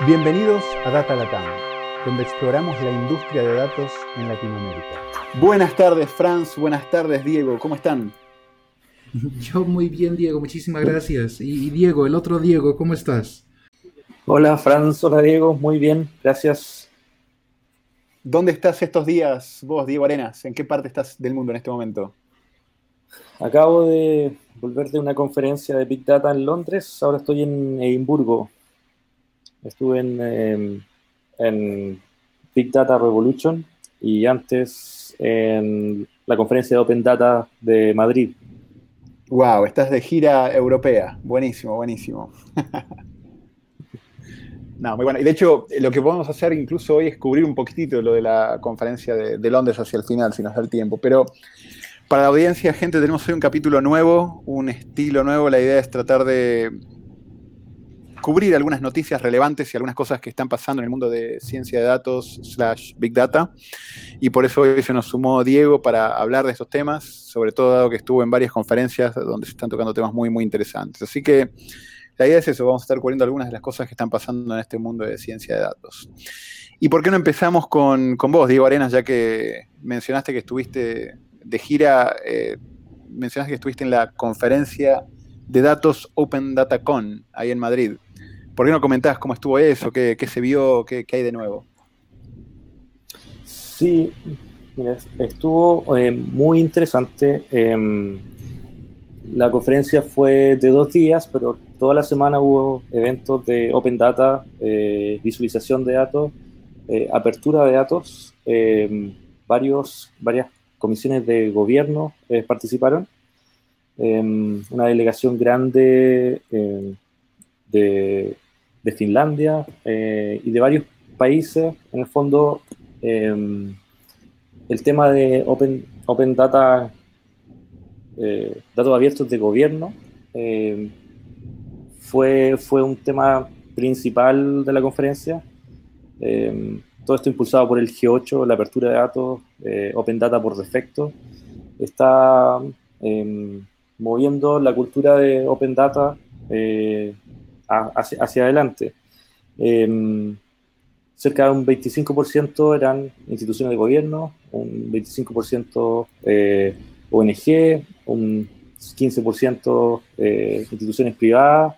Bienvenidos a Data Latam, donde exploramos la industria de datos en Latinoamérica. Buenas tardes, Franz. Buenas tardes, Diego. ¿Cómo están? Yo muy bien, Diego. Muchísimas gracias. Y, Diego, el otro Diego, ¿cómo estás? Hola, Franz. Hola, Diego. Muy bien. Gracias. ¿Dónde estás estos días vos, Diego Arenas? ¿En qué parte estás del mundo en este momento? Acabo de volver de una conferencia de Big Data en Londres. Ahora estoy en Edimburgo, Estuve em, en, Big Data Revolution y antes en la conferencia de Open Data de Madrid. Wow, estás de gira europea. Buenísimo, buenísimo. no, muy bueno. Y de hecho, lo que podemos hacer incluso hoy es cubrir un poquitito lo de la conferencia de, de Londres hacia el final, si nos da el tiempo. Pero para la audiencia, gente, tenemos hoy un capítulo nuevo, un estilo nuevo. La idea es tratar de cubrir algunas noticias relevantes y algunas cosas que están pasando en el mundo de ciencia de datos slash big data. Y por eso hoy se nos sumó Diego para hablar de estos temas, sobre todo dado que estuvo en varias conferencias donde se están tocando temas muy, muy interesantes. Así que la idea es eso, vamos a estar cubriendo algunas de las cosas que están pasando en este mundo de ciencia de datos. ¿Y por qué no empezamos con, vos, Diego Arenas, ya que mencionaste que estuviste de gira, eh, mencionaste que estuviste en la conferencia de datos Open Data Con, ahí en Madrid. ¿Por qué no comentás cómo estuvo eso? ¿Qué, se vio? Qué, hay de nuevo? Sí, estuvo eh, muy interesante. Em, la conferencia fue de dos días, pero toda la semana hubo eventos de Open Data, eh, visualización de datos, eh, apertura de datos. Em, varios, varias comisiones de gobierno participaron. Em, una delegación grande de de Finlandia eh, y de varios países. En el fondo, em, el tema de Open, open Data, eh, datos abiertos de gobierno, em, fue, fue un tema principal de la conferencia. Em, todo esto impulsado por el G8, la apertura de datos, eh, Open Data por defecto, está moviendo la cultura de Open Data hacia, adelante. Em, cerca de un 25% eran instituciones de gobierno, un 25% eh, ONG, un 15% eh, instituciones privadas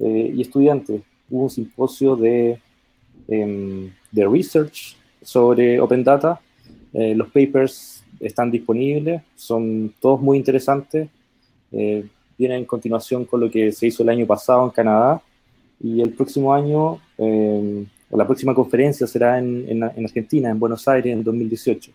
eh, y estudiantes. Hubo un simposio de, em, de research sobre Open Data. los papers están disponibles, son todos muy interesantes viene en continuación con lo que se hizo el año pasado en Canadá y el próximo año, eh, o la próxima conferencia será en, en, Argentina, en Buenos Aires, en 2018.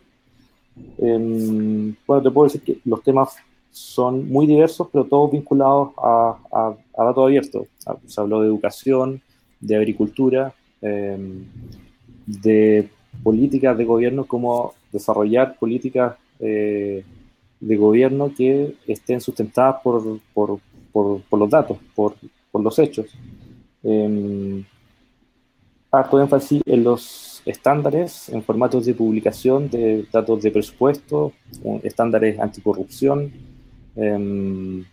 Em, bueno, te puedo decir que los temas son muy diversos, pero todos vinculados a, a, datos abiertos. Ah, se habló de educación, de agricultura, em, de políticas de gobierno, como desarrollar políticas eh, de gobierno que estén sustentadas por, por, por, los datos, por, los hechos. Eh, harto énfasis en los estándares, en formatos de publicación de datos de presupuesto, estándares anticorrupción, em,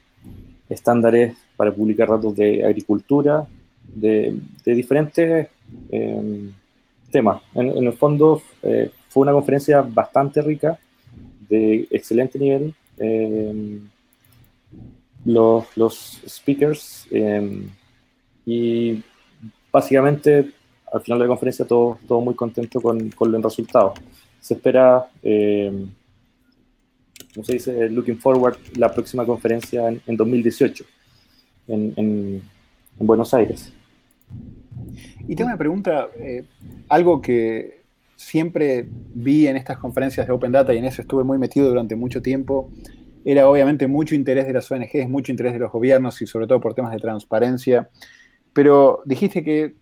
estándares para publicar datos de agricultura, de, diferentes em, temas. En, en, el fondo eh, fue una conferencia bastante rica de excelente nivel. Em, los, los, speakers em, y básicamente al final de la conferencia todo, todo muy contento con, con el resultado. Se espera, eh, ¿cómo se dice? Looking forward la próxima conferencia en, en 2018 en, en, Buenos Aires. Y tengo una pregunta, eh, algo que siempre vi en estas conferencias de Open Data y en eso estuve muy metido durante mucho tiempo, era obviamente mucho interés de las ONGs, mucho interés de los gobiernos y sobre todo por temas de transparencia. Pero dijiste que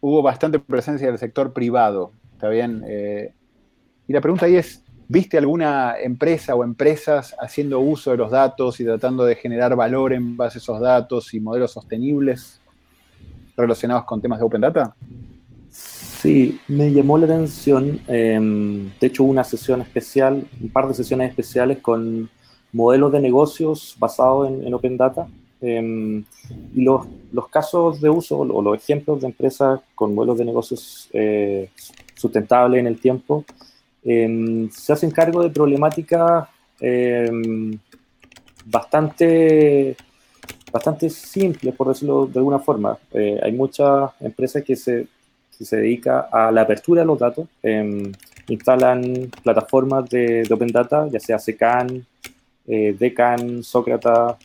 hubo bastante presencia del sector privado, ¿está bien? Eh, y la pregunta ahí es, ¿viste alguna empresa o empresas haciendo uso de los datos y tratando de generar valor en base a esos datos y modelos sostenibles relacionados con temas de Open Data? Sí, me llamó la atención. Em, de hecho, una sesión especial, un par de sesiones especiales con modelos de negocios basados en, Open Data. Em, y los, los, casos de uso o los ejemplos de empresas con modelos de negocios eh, sustentables en el tiempo em, se hacen cargo de problemáticas em, bastante, bastante simples, por decirlo de alguna forma. Eh, hay muchas empresas que se, que se dedican a la apertura de los datos, instalan plataformas de, Open Data, ya sea SECAN, eh, Decan, Sócrata,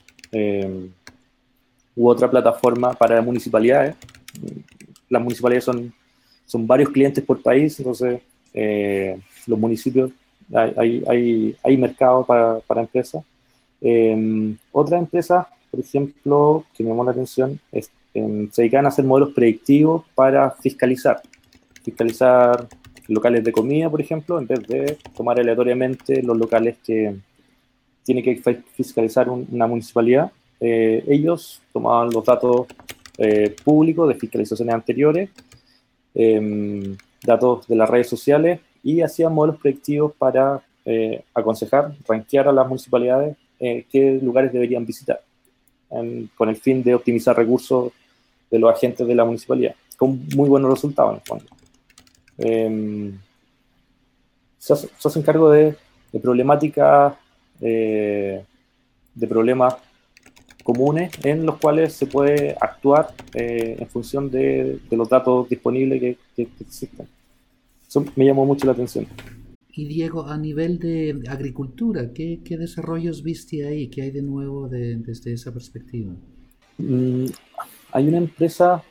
u otra plataforma para municipalidades. Las municipalidades son, son varios clientes por país, entonces eh, los municipios, hay, hay, hay mercado para, para empresas. Eh, otra empresa, por ejemplo, que me llamó la atención, es, se dedican a hacer modelos predictivos para fiscalizar. Fiscalizar locales de comida, por ejemplo, en vez de tomar aleatoriamente los locales que tiene que fiscalizar una municipalidad. Eh, ellos tomaban los datos eh, públicos de fiscalizaciones anteriores, em, datos de las redes sociales y hacían modelos predictivos para eh, aconsejar, rankear a las municipalidades qué lugares deberían visitar, con el fin de optimizar recursos de los agentes de la municipalidad, con muy buenos resultados en el fondo. Em, se, hacen cargo de, de problemáticas, de problemas comunes en los cuales se puede actuar eh, en función de, los datos disponibles que, existen. Eso me llamó mucho la atención. Y Diego, a nivel de agricultura, ¿qué, desarrollos viste ahí? ¿Qué hay de nuevo desde esa perspectiva? Hay una empresa,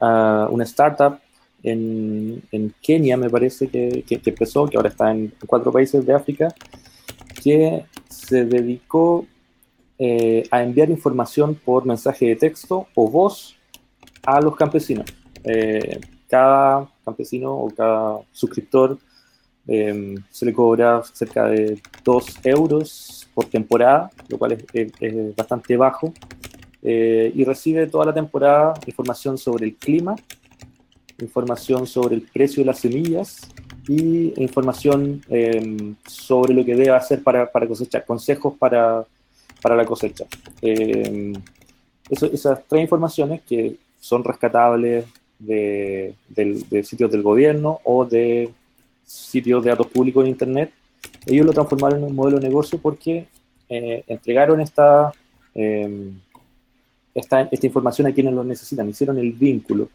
ah, una startup en, Kenia, me parece, que, que, empezó, que ahora está en cuatro países de África, que se dedicó eh, a enviar información por mensaje de texto o voz a los campesinos. Eh, cada campesino o cada suscriptor em, se le cobra cerca de 2 euros por temporada, lo cual es, bastante bajo, eh, y recibe toda la temporada información sobre el clima, información sobre el precio de las semillas y información em, sobre lo que debe hacer para, para cosechar, consejos para para la cosecha. Eh, esas tres informaciones que son rescatables de, sitios del gobierno o de sitios de datos públicos en Internet, ellos lo transformaron en un modelo de negocio porque eh, entregaron esta, eh, esta, esta, información a quienes lo necesitan, hicieron el vínculo.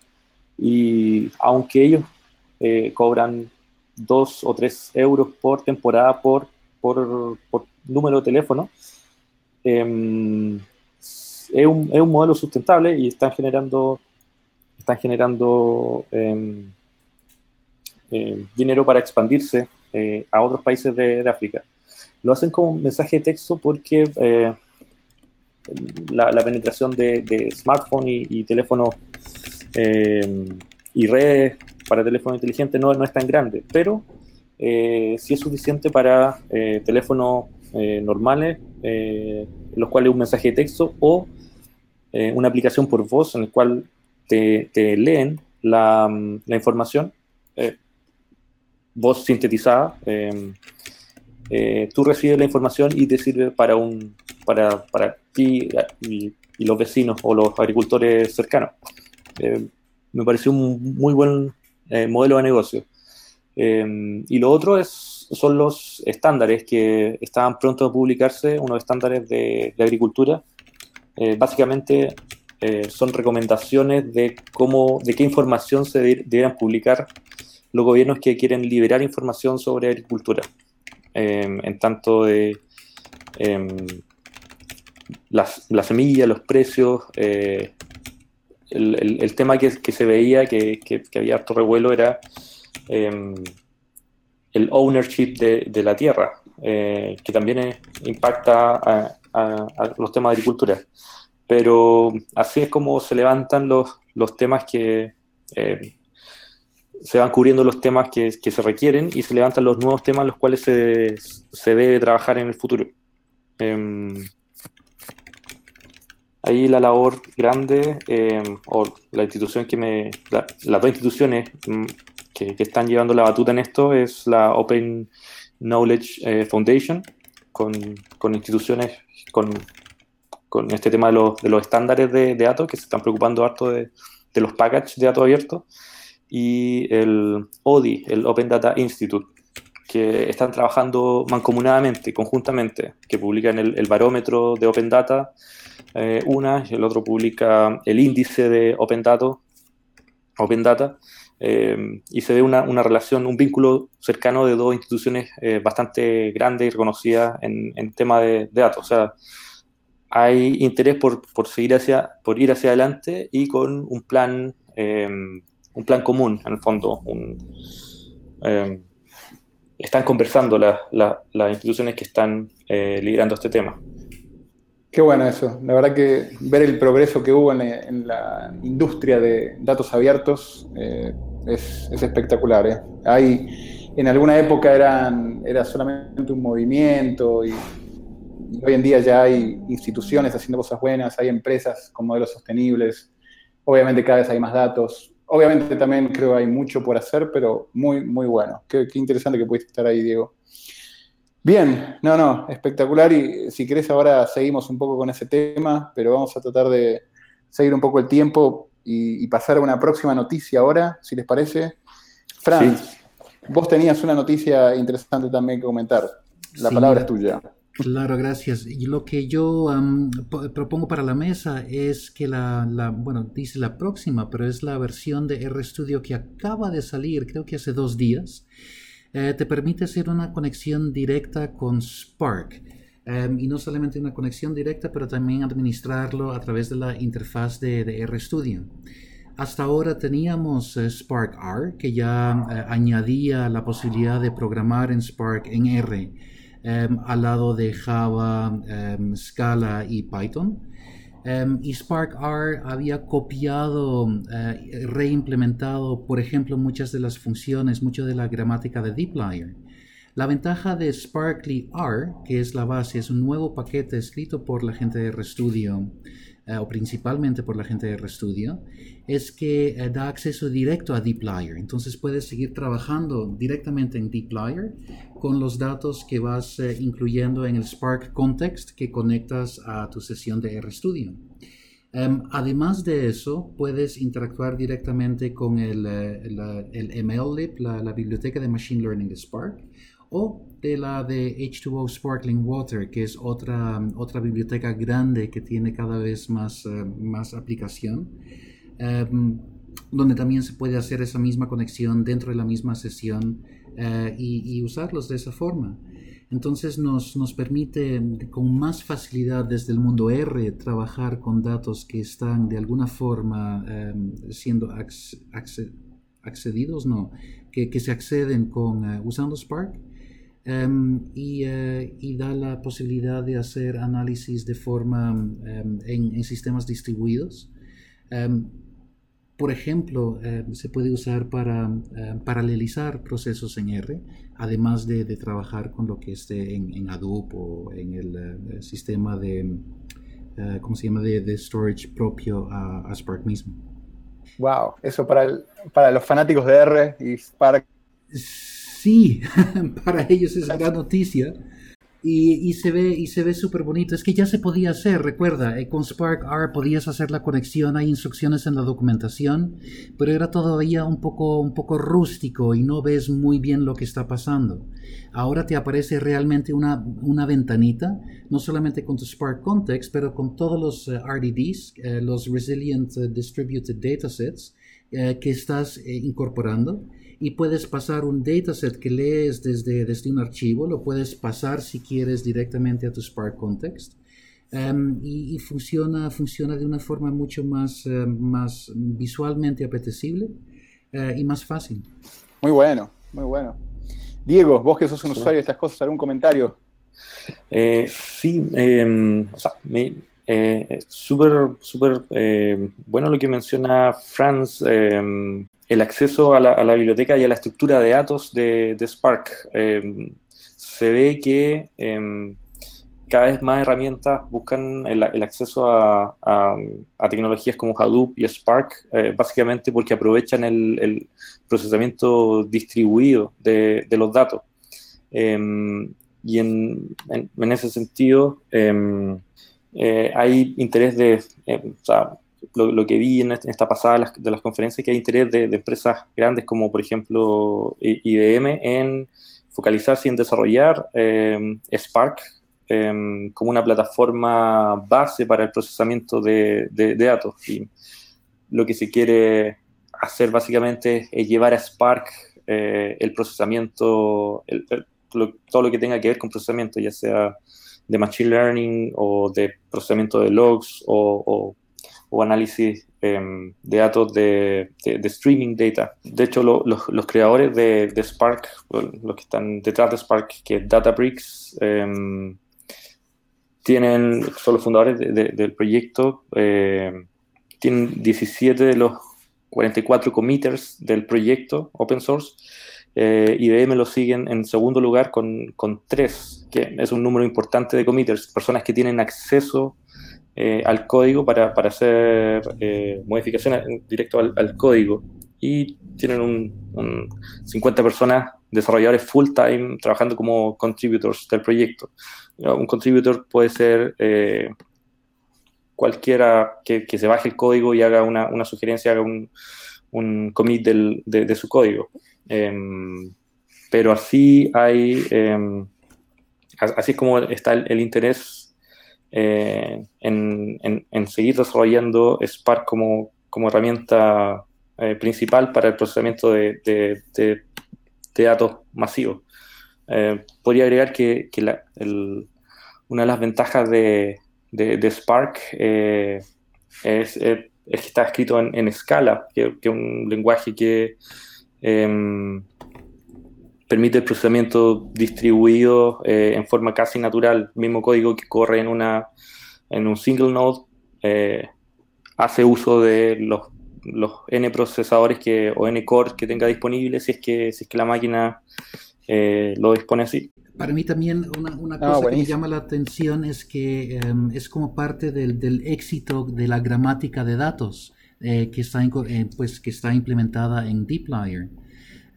Y aunque ellos cobran dos o tres euros por temporada por, por, por número de teléfono, Em, es, un, es, un, modelo sustentable y están generando, están generando eh, dinero para expandirse eh, a otros países de, África. Lo hacen con mensaje de texto porque eh, la, penetración de, de smartphone y, teléfonos em, y redes para teléfono inteligente no, no es tan grande, pero sí es suficiente para teléfonos normales eh, los cuales un mensaje de texto o eh, una aplicación por voz en el cual te, leen la, información, eh, voz sintetizada. tú recibes la información y te sirve para, un, para, para ti y, los vecinos o los agricultores cercanos. me pareció un muy buen modelo de negocio. y lo otro es son los estándares que estaban pronto a publicarse, unos estándares de, agricultura. Eh, básicamente eh, son recomendaciones de cómo, de qué información se deberían publicar los gobiernos que quieren liberar información sobre agricultura, em, en tanto de em, las, la semilla, los precios, eh, el, tema que, se veía, que, que, había harto revuelo, era em, el ownership de, la tierra, eh, que también impacta a, los temas de agricultura. Pero así es como se levantan los, los temas que eh, se van cubriendo los temas que, se requieren y se levantan los nuevos temas los cuales se, se debe trabajar en el futuro. Ahí la labor grande, em, o la institución que me. las dos instituciones mm, que, están llevando la batuta en esto es la Open Knowledge eh, Foundation, con, con, instituciones, con con este tema de los, de los estándares de, datos, que se están preocupando harto de, de los packages de datos abiertos, y el ODI, el Open Data Institute, están trabajando mancomunadamente, conjuntamente, que publican el, barómetro de Open Data, eh, una, y el otro publica el índice de Open Data, Open Data eh, y se ve una, una, relación, un vínculo cercano de dos instituciones eh, bastante grandes y reconocidas en, en tema de, datos. O sea, hay interés por, por, seguir hacia, por ir hacia adelante y con un plan, eh, un plan común, en el fondo. Eh, están conversando las la, la instituciones que están eh, liderando este tema. Qué bueno eso. La verdad que ver el progreso que hubo en, la industria de datos abiertos eh, es, es, espectacular. ¿eh? Hay, en alguna época eran, era solamente un movimiento y, hoy en día ya hay instituciones haciendo cosas buenas, hay empresas con modelos sostenibles, obviamente cada vez hay más datos. Obviamente también creo que hay mucho por hacer, pero muy, muy bueno. Qué, qué interesante que pudiste estar ahí, Diego. Bien, no, no, espectacular y si querés ahora seguimos un poco con ese tema, pero vamos a tratar de seguir un poco el tiempo y, y pasar a una próxima noticia ahora, si les parece. Franz, sí. vos tenías una noticia interesante también que comentar. La sí, palabra es tuya. Claro, gracias. Y lo que yo propongo para la mesa es que la, bueno, dice la próxima, pero es la versión de RStudio que acaba de salir, creo que hace dos días eh, te permite hacer una conexión directa con Spark. Um, y no solamente una conexión directa, pero también administrarlo a través de la interfaz de, de RStudio. Hasta ahora teníamos uh, Spark R, que ya uh, añadía la posibilidad de programar en Spark en R, um, al lado de Java, um, Scala y Python. Um, y Spark R había copiado, uh, reimplementado, por ejemplo, muchas de las funciones, mucho de la gramática de dplyr. La ventaja de Sparkly R, que es la base, es un nuevo paquete escrito por la gente de RStudio, uh, o principalmente por la gente de RStudio, es que uh, da acceso directo a dplyr. Entonces puedes seguir trabajando directamente en dplyr con los datos que vas eh, incluyendo en el Spark Context que conectas a tu sesión de RStudio. Um, además de eso, puedes interactuar directamente con el, eh, el MLlib, la, la, biblioteca de Machine Learning de Spark, o de la de H2O Sparkling Water, que es otra, otra biblioteca grande que tiene cada vez más, uh, más aplicación. Um, donde también se puede hacer esa misma conexión dentro de la misma sesión uh, y, usarlos de esa forma. Entonces nos, nos, permite con más facilidad desde el mundo R trabajar con datos que están de alguna forma um, siendo acc accedidos, no, que, que, se acceden con, uh, usando Spark. Um, y, uh, y, da la posibilidad de hacer análisis de forma um, en, en, sistemas distribuidos. Um, por ejemplo, eh, se puede usar para eh, paralelizar procesos en R, además de, de, trabajar con lo que esté en, en Hadoop o en el, el sistema de, uh, ¿cómo se llama?, de, de storage propio a, a, Spark mismo. Wow, eso para, el, para los fanáticos de R y Spark. Sí, para ellos es gran noticia. Y, y, se ve y se ve súper bonito. Es que ya se podía hacer, recuerda, eh, con Spark R podías hacer la conexión, hay instrucciones en la documentación, pero era todavía un poco, un poco rústico y no ves muy bien lo que está pasando. Ahora te aparece realmente una, una ventanita, no solamente con tu Spark Context, pero con todos los uh, RDDs, uh, los Resilient uh, Distributed Datasets, que estás incorporando y puedes pasar un dataset que lees desde, desde un archivo, lo puedes pasar si quieres directamente a tu Spark Context. Um, y, y, funciona, funciona de una forma mucho más, uh, más visualmente apetecible uh, y más fácil. Muy bueno, muy bueno. Diego, vos que sos un usuario de estas cosas, ¿algún comentario? Eh, sí, eh, o sea, me, eh, súper, súper eh, bueno lo que menciona Franz, eh, el acceso a la, biblioteca y a la estructura de datos de, Spark. se ve que cada vez más herramientas buscan el, acceso a, tecnologías como Hadoop y Spark, básicamente porque aprovechan el, procesamiento distribuido de, los datos. y en, en, ese sentido, eh, hay interés de, o sea, lo, que vi en esta pasada de las, conferencias, que hay interés de, empresas grandes como por ejemplo IBM en focalizarse en desarrollar Spark como una plataforma base para el procesamiento de, de, datos. Y lo que se quiere hacer básicamente es llevar a Spark eh, el procesamiento, todo lo que tenga que ver con procesamiento, ya sea de Machine Learning o de procesamiento de logs o, análisis em, de datos de, streaming data. De hecho, los creadores de, Spark, los que están detrás de Spark, que es Databricks, em, tienen, son los fundadores del proyecto, em, tienen 17 de los 44 committers del proyecto open source. Eh, IBM lo siguen en segundo lugar con, con 3, que es un número importante de committers, personas que tienen acceso eh, al código para, para hacer eh, modificaciones directo al, código. Y tienen un, 50 personas, desarrolladores full time, trabajando como contributors del proyecto. Un contributor puede ser eh, cualquiera que, se baje el código y haga una, sugerencia, haga un, un commit de, su código. Em, pero así hay, em, así es como está el, interés eh, en, seguir desarrollando Spark como, como herramienta eh, principal para el procesamiento de, datos masivos. Eh, podría agregar que, una de las ventajas de, de, Spark eh, es, que está escrito en, Scala, que es un lenguaje que em, permite el procesamiento distribuido eh, en forma casi natural, mismo código que corre en, una, en un single node, eh, hace uso de los, los, N procesadores que, o N cores que tenga disponibles si es que, si es que la máquina lo dispone así. Para mí también una, ah, cosa que me llama la atención es que em, es como parte del, del, éxito de la gramática de datos eh, que, está eh, pues, que está implementada en DeepLayer.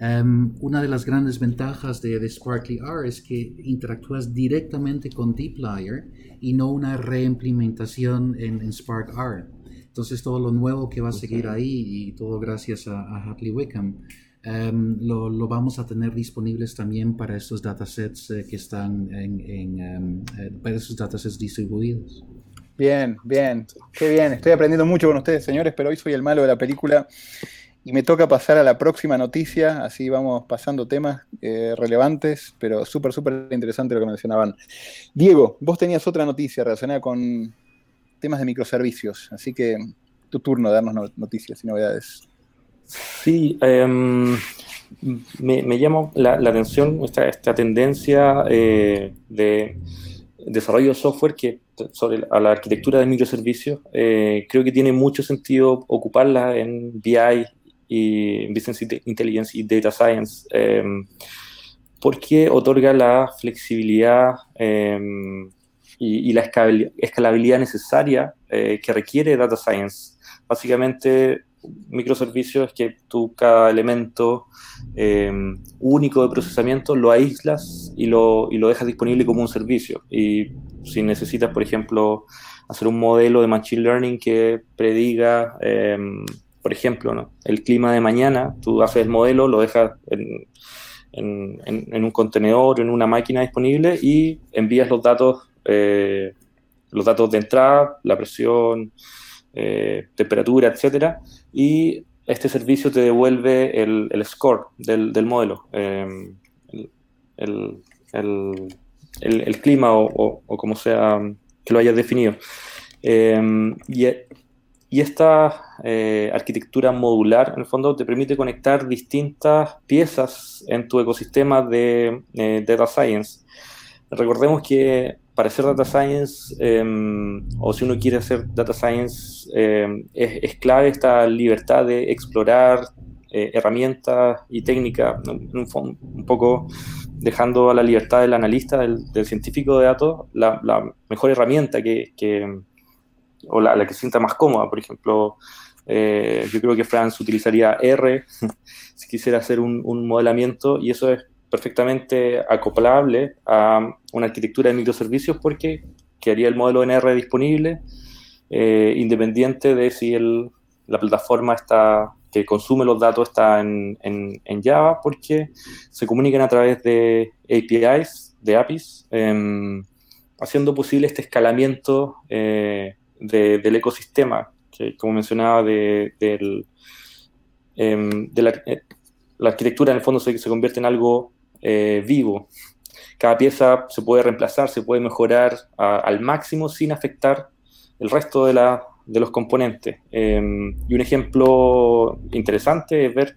Um, una de las grandes ventajas de, de, Sparkly R es que interactúas directamente con DeepLayer y no una reimplementación en, en Spark R. Entonces todo lo nuevo que va a seguir ahí y todo gracias a, a Wickham Em, lo, vamos a tener disponibles también para estos datasets eh, que están en, em, eh, para esos datasets distribuidos. Bien, bien, qué bien. Estoy aprendiendo mucho con ustedes, señores, pero hoy soy el malo de la película y me toca pasar a la próxima noticia. Así vamos pasando temas eh, relevantes, pero súper, súper interesante lo que mencionaban. Diego, vos tenías otra noticia relacionada con temas de microservicios, así que tu turno de darnos noticias y novedades. Sí, em, me, llama la, atención esta, tendencia eh, de desarrollo de software que sobre la arquitectura de microservicios. Eh, creo que tiene mucho sentido ocuparla en BI y Business Intelligence y Data Science, em, porque otorga la flexibilidad em, y, y, la escalabilidad necesaria eh, que requiere Data Science. Básicamente, microservicios que tú cada elemento eh, único de procesamiento lo aíslas y lo, y lo dejas disponible como un servicio. Y si necesitas, por ejemplo, hacer un modelo de Machine Learning que prediga, por ejemplo, el clima de mañana, tú haces el modelo, lo dejas en, un contenedor, en una máquina disponible y envías los datos, eh, los datos de entrada, la presión, eh, temperatura, etcétera, y este servicio te devuelve el, score del, del modelo, em, el, el, clima o, o, como sea que lo hayas definido. Em, y, y, esta eh, arquitectura modular, en el fondo, te permite conectar distintas piezas en tu ecosistema de eh, data science. Recordemos que para hacer data science, em, o si uno quiere hacer data science, em, es, clave esta libertad de explorar eh, herramientas y técnicas, un, un, poco dejando a la libertad del analista, del, científico de datos, la, mejor herramienta que, o la, que se sienta más cómoda. Por ejemplo, eh, yo creo que Franz utilizaría R si quisiera hacer un, modelamiento y eso es perfectamente acoplable a una arquitectura de microservicios porque quedaría el modelo NR disponible, eh, independiente de si el, la plataforma está, que consume los datos está en, en, Java, porque se comunican a través de APIs, de APIs, em, haciendo posible este escalamiento eh, del ecosistema, que como mencionaba, de, em, eh, la, arquitectura en el fondo se, convierte en algo vivo. Cada pieza se puede reemplazar, se puede mejorar al máximo sin afectar el resto de, de los componentes. Em, y un ejemplo interesante es ver,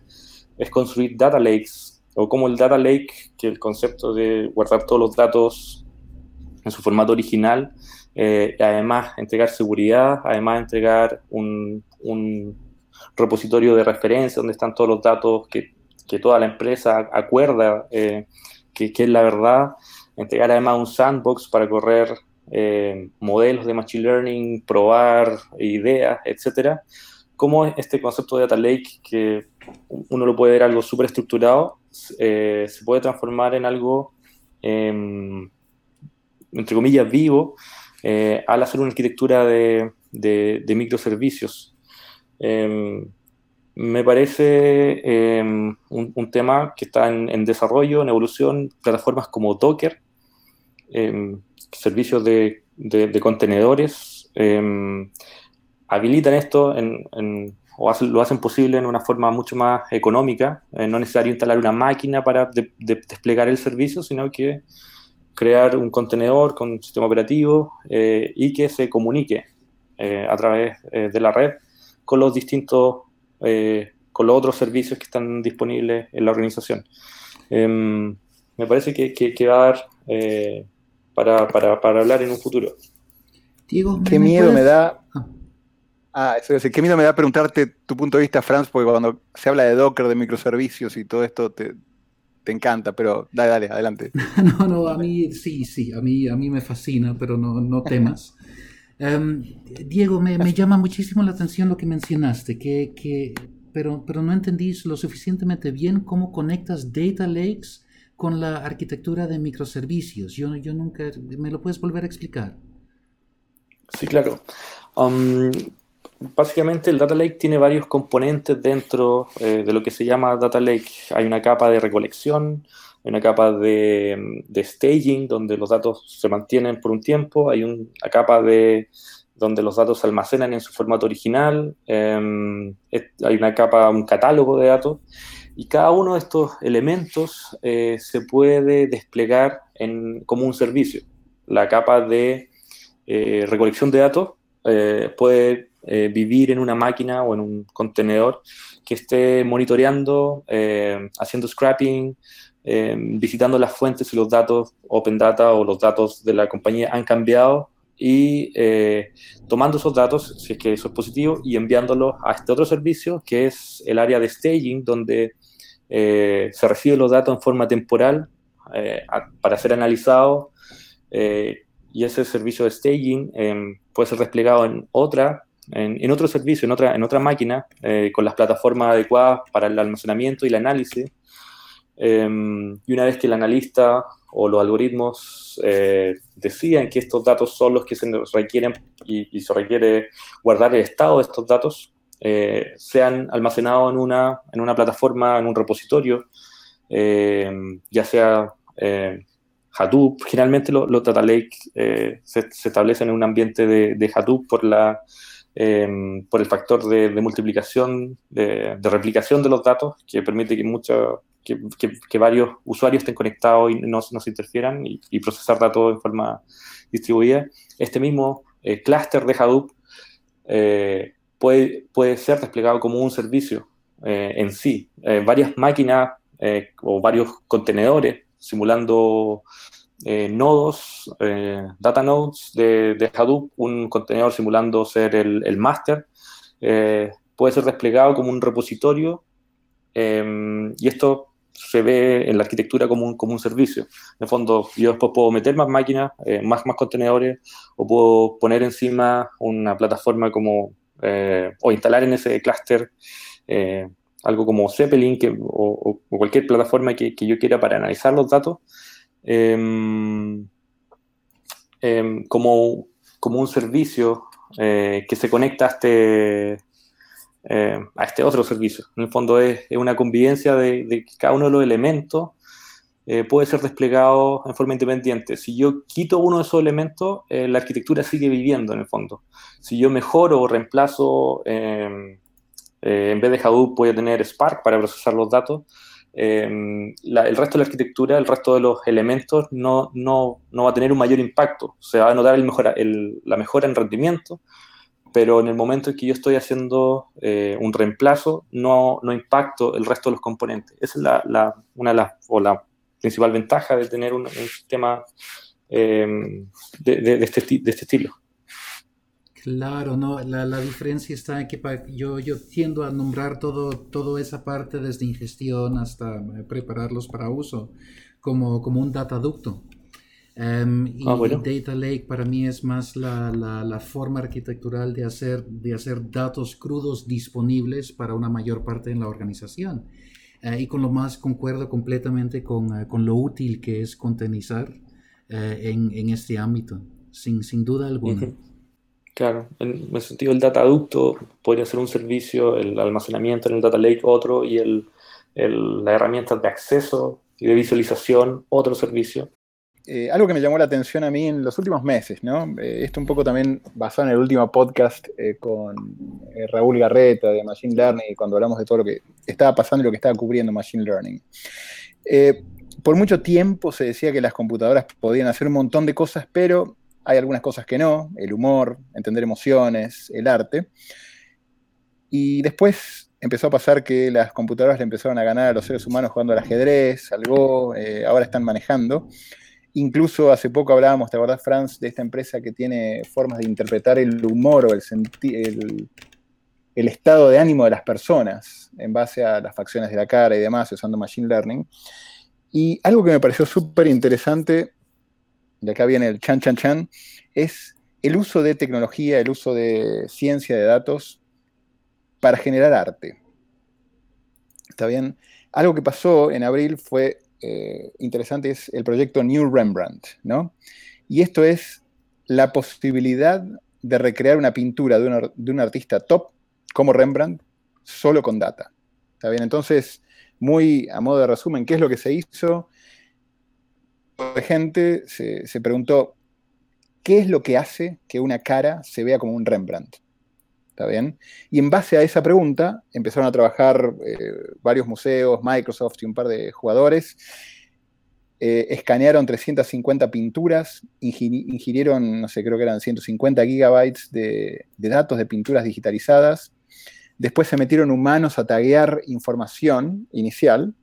es construir data lakes, o como el data lake, que el concepto de guardar todos los datos en su formato original, eh, además entregar seguridad, además entregar un, un, repositorio de referencia donde están todos los datos que, que toda la empresa acuerda eh, que, que, es la verdad, entregar además un sandbox para correr eh, modelos de Machine Learning, probar ideas, etcétera. ¿Cómo este concepto de Data Lake, que uno lo puede ver algo súper estructurado, eh, se puede transformar en algo, em, entre comillas, vivo, eh, al hacer una arquitectura de, de, microservicios? Em, me parece em, un, tema que está en, en, desarrollo, en evolución, plataformas como Docker, servicios de, de, contenedores em, habilitan esto en, o lo hacen posible en una forma mucho más económica. Eh, no es necesario instalar una máquina para desplegar el servicio, sino que crear un contenedor con un sistema operativo eh, y que se comunique eh, a través de la red con los distintos, con los otros servicios que están disponibles en la organización. Em, me parece que, que, que, va a dar para, para, para hablar en un futuro. Diego, ¿qué miedo me da? Ah, ah eso es, qué miedo me da preguntarte tu punto de vista, Franz, porque cuando se habla de Docker, de microservicios y todo esto, te, te encanta, pero dale, dale, adelante. no, no, a mí sí, sí, a mí, a mí me fascina, pero no, no temas. Em, Diego, me, me, llama muchísimo la atención lo que mencionaste, que, que, pero, pero no entendí lo suficientemente bien cómo conectas data lakes con la arquitectura de microservicios. Yo, yo nunca, ¿me lo puedes volver a explicar? Sí, claro. Um, básicamente el Data Lake tiene varios componentes dentro eh, de lo que se llama Data Lake. Hay una capa de recolección, hay una capa de, staging, donde los datos se mantienen por un tiempo, hay una capa de donde los datos se almacenan en su formato original, em, hay una capa, un catálogo de datos, y cada uno de estos elementos eh, se puede desplegar en, como un servicio. La capa de eh, recolección de datos eh, vivir en una máquina o en un contenedor que esté monitoreando, haciendo scrapping, visitando las fuentes y los datos Open Data o los datos de la compañía han cambiado y tomando esos datos, si es que eso es positivo, y enviándolos a este otro servicio, que es el área de staging, donde eh, se reciben los datos en forma temporal eh, para ser analizados eh, y ese servicio de staging puede ser desplegado en otra, en, otro servicio, en otra, en otra máquina, con las plataformas adecuadas para el almacenamiento y el análisis. Em, y una vez que el analista o los algoritmos decían que estos datos son los que se requieren y, y se requiere guardar el estado de estos datos, eh, sean almacenados en una, en una plataforma, en un repositorio, eh, ya sea eh, Hadoop. Generalmente los data lake se, establecen en un ambiente de, de Hadoop por, la, por el factor de, multiplicación, de, replicación de los datos, que permite que, mucho, que, varios usuarios estén conectados y no, no se interfieran y, procesar datos en forma distribuida. Este mismo clúster de Hadoop puede, ser desplegado como un servicio eh, en sí. Eh, varias máquinas eh, o varios contenedores simulando nodos, data nodes de, Hadoop, un contenedor simulando ser el, el master, puede ser desplegado como un repositorio y esto se ve en la arquitectura como un, como un servicio. En el fondo, yo después puedo meter más máquinas, más, más contenedores, o puedo poner encima una plataforma como eh, o instalar en ese clúster eh, algo como Zeppelin o, cualquier plataforma que, yo quiera para analizar los datos. Em, em, como, como un servicio eh, que se conecta a este, eh, a este otro servicio. En el fondo es, una convivencia de, que cada uno de los elementos eh, puede ser desplegado en forma independiente. Si yo quito uno de esos elementos, la arquitectura sigue viviendo en el fondo. Si yo mejoro o reemplazo, em, en vez de Hadoop voy a tener Spark para procesar los datos, em, el resto de la arquitectura, el resto de los elementos no, no, no va a tener un mayor impacto. Se va a notar el mejora, la mejora en rendimiento, pero en el momento en que yo estoy haciendo eh, un reemplazo, no, no, impacto el resto de los componentes. Esa es la, la, una de las, o la principal ventaja de tener un, sistema em, de, de, este, de este estilo. Claro, no, la, la, diferencia está en que yo, yo tiendo a nombrar todo, toda esa parte desde ingestión hasta eh, prepararlos para uso como, como un dataducto. Um, y ah, Data Lake para mí es más la, la, la, forma arquitectural de hacer, de hacer datos crudos disponibles para una mayor parte en la organización. Uh, y con lo más concuerdo completamente con, uh, con lo útil que es contenizar uh, en, en, este ámbito, sin, sin duda alguna. Claro, en ese sentido el dataducto podría ser un servicio, el almacenamiento en el data lake otro y el, el, la herramienta de acceso y de visualización otro servicio. Eh, algo que me llamó la atención a mí en los últimos meses, ¿no? Eh, esto un poco también basado en el último podcast eh, con Raúl Garreta de Machine Learning, cuando hablamos de todo lo que estaba pasando y lo que estaba cubriendo Machine Learning. por mucho tiempo se decía que las computadoras podían hacer un montón de cosas, pero hay algunas cosas que no, el humor, entender emociones, el arte. Y después empezó a pasar que las computadoras le empezaron a ganar a los seres humanos jugando al ajedrez, al Go, eh, ahora están manejando. Incluso hace poco hablábamos, ¿te acordás, Franz, de esta empresa que tiene formas de interpretar el humor o el, el, el estado de ánimo de las personas en base a las facciones de la cara y demás, usando Machine Learning? Y algo que me pareció súper interesante de acá viene el chan chan chan, es el uso de tecnología, el uso de ciencia de datos para generar arte. ¿Está bien? Algo que pasó en abril fue eh, interesante, es el proyecto New Rembrandt, ¿no? Y esto es la posibilidad de recrear una pintura de, de un artista top como Rembrandt solo con data. ¿Está bien? Entonces, muy a modo de resumen, ¿qué es lo que se hizo? De gente se, preguntó, ¿qué es lo que hace que una cara se vea como un Rembrandt? ¿Está bien? Y en base a esa pregunta empezaron a trabajar eh, varios museos, Microsoft y un par de jugadores. Eh, escanearon 350 pinturas, ingirieron, no sé, creo que eran 150 gigabytes de, de datos de pinturas digitalizadas. Después se metieron humanos a taguear información inicial,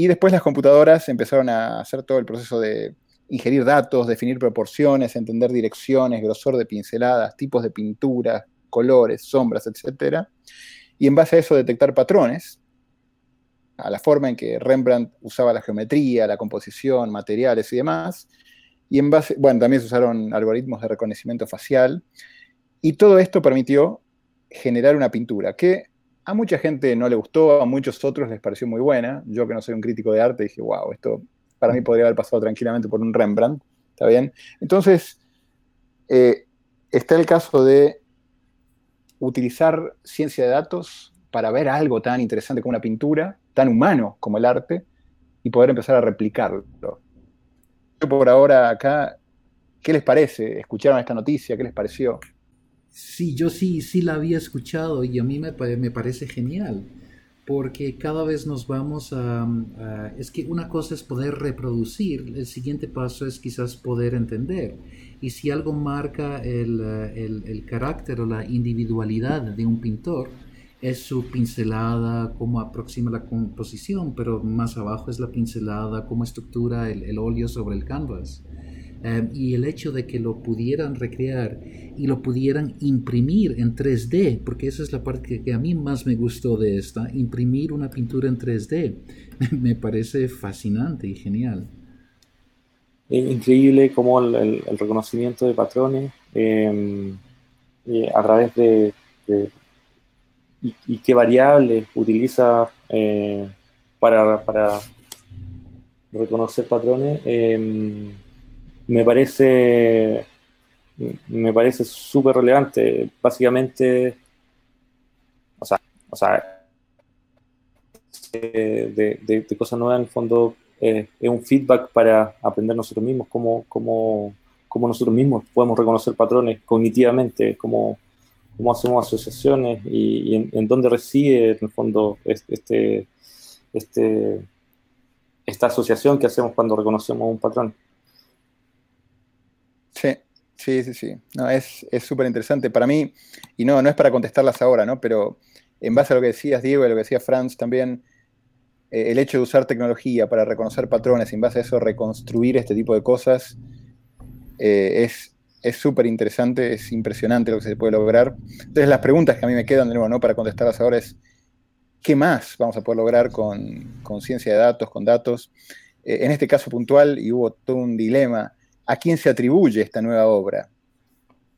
y después las computadoras empezaron a hacer todo el proceso de ingerir datos, definir proporciones, entender direcciones, grosor de pinceladas, tipos de pinturas, colores, sombras, etc. Y en base a eso detectar patrones, a la forma en que Rembrandt usaba la geometría, la composición, materiales y demás. Y en base, bueno, también se usaron algoritmos de reconocimiento facial. Y todo esto permitió generar una pintura que a mucha gente no le gustó, a muchos otros les pareció muy buena. Yo que no soy un crítico de arte dije, wow, esto para mí podría haber pasado tranquilamente por un Rembrandt. ¿Está bien? Entonces, eh, está el caso de utilizar ciencia de datos para ver algo tan interesante como una pintura, tan humano como el arte, y poder empezar a replicarlo. Yo por ahora acá, ¿qué les parece? ¿Escucharon esta noticia? ¿Qué les pareció? Sí, yo sí, sí la había escuchado y a mí me, me parece genial, porque cada vez nos vamos a, Es que una cosa es poder reproducir, el siguiente paso es quizás poder entender. Y si algo marca el, el, el carácter o la individualidad de un pintor, es su pincelada, cómo aproxima la composición, pero más abajo es la pincelada, cómo estructura el, el óleo sobre el canvas. Em, y el hecho de que lo pudieran recrear y lo pudieran imprimir en 3D, porque esa es la parte que, a mí más me gustó de esta, imprimir una pintura en 3D, me parece fascinante y genial. Increíble como el, reconocimiento de patrones em, eh, a través de, y, qué variables utiliza eh, para, para, reconocer patrones. Me parece me parece súper relevante. Básicamente, o sea, o sea de, de, cosas nuevas en el fondo eh, es un feedback para aprender nosotros mismos, cómo, cómo, cómo, nosotros mismos podemos reconocer patrones cognitivamente, cómo, cómo hacemos asociaciones y, en, dónde reside en el fondo este, este, esta asociación que hacemos cuando reconocemos un patrón. Sí, sí, sí. No, es súper interesante para mí, y no, no es para contestarlas ahora, ¿no? Pero en base a lo que decías, Diego, y lo que decía Franz también, eh, el hecho de usar tecnología para reconocer patrones y en base a eso reconstruir este tipo de cosas eh, es súper interesante, es impresionante lo que se puede lograr. Entonces las preguntas que a mí me quedan de nuevo ¿no? para contestarlas ahora es, ¿qué más vamos a poder lograr con, con ciencia de datos, con datos? Eh, en este caso puntual, y hubo todo un dilema, ¿a quién se atribuye esta nueva obra?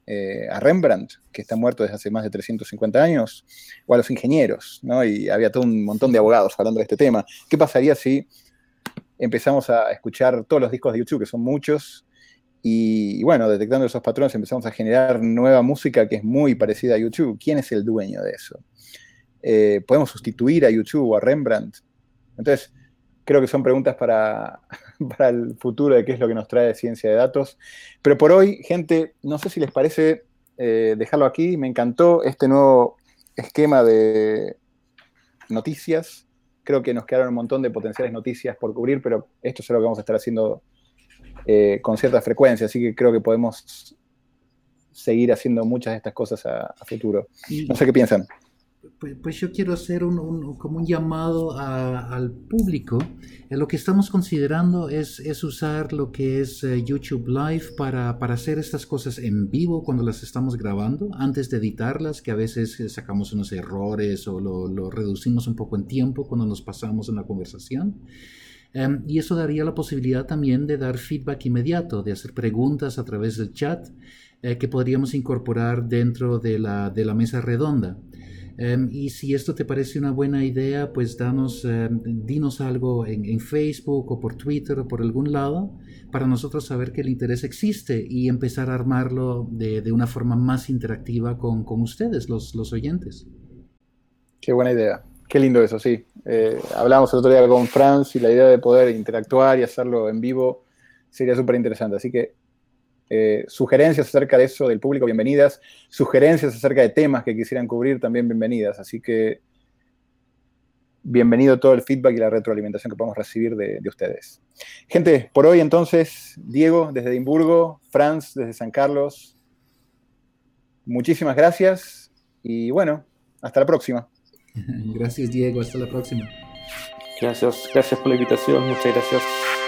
Eh, a Rembrandt, que está muerto desde hace más de 350 años, o a los ingenieros, ¿no? Y había todo un montón de abogados hablando de este tema. ¿Qué pasaría si empezamos a escuchar todos los discos de YouTube, que son muchos, y, bueno, detectando esos patrones empezamos a generar nueva música que es muy parecida a YouTube? ¿Quién es el dueño de eso? Eh, ¿Podemos sustituir a YouTube o a Rembrandt? Entonces, creo que son preguntas para, para el futuro de qué es lo que nos trae ciencia de datos. Pero por hoy, gente, no sé si les parece eh, dejarlo aquí. Me encantó este nuevo esquema de noticias. Creo que nos quedaron un montón de potenciales noticias por cubrir, pero esto es lo que vamos a estar haciendo eh, con cierta frecuencia, así que creo que podemos seguir haciendo muchas de estas cosas a, futuro. No sé qué piensan. Pues, pues, yo quiero hacer un, como un llamado al público. Eh, lo que estamos considerando es, es usar lo que es eh, YouTube Live para, para, hacer estas cosas en vivo cuando las estamos grabando, antes de editarlas, que a veces eh, sacamos unos errores o lo, reducimos un poco en tiempo cuando nos pasamos en la conversación. Em, y eso daría la posibilidad también de dar feedback inmediato, de hacer preguntas a través del chat que podríamos incorporar dentro de la, de la mesa redonda. Em, y si esto te parece una buena idea, pues danos, em, dinos algo en, Facebook o por Twitter o por algún lado para nosotros saber que el interés existe y empezar a armarlo de, de una forma más interactiva con, con ustedes, los, los, oyentes. Qué buena idea. Qué lindo eso, sí. Eh, hablamos el otro día con Franz y la idea de poder interactuar y hacerlo en vivo sería súper interesante. Así que eh, sugerencias acerca de eso del público, bienvenidas. Sugerencias acerca de temas que quisieran cubrir, también bienvenidas. Así que bienvenido todo el feedback y la retroalimentación que podemos recibir de, ustedes. Gente, por hoy entonces, Diego desde Edimburgo, Franz desde San Carlos, muchísimas gracias y bueno, hasta la próxima. Gracias Diego, hasta la próxima. Gracias, gracias por la invitación, muchas gracias.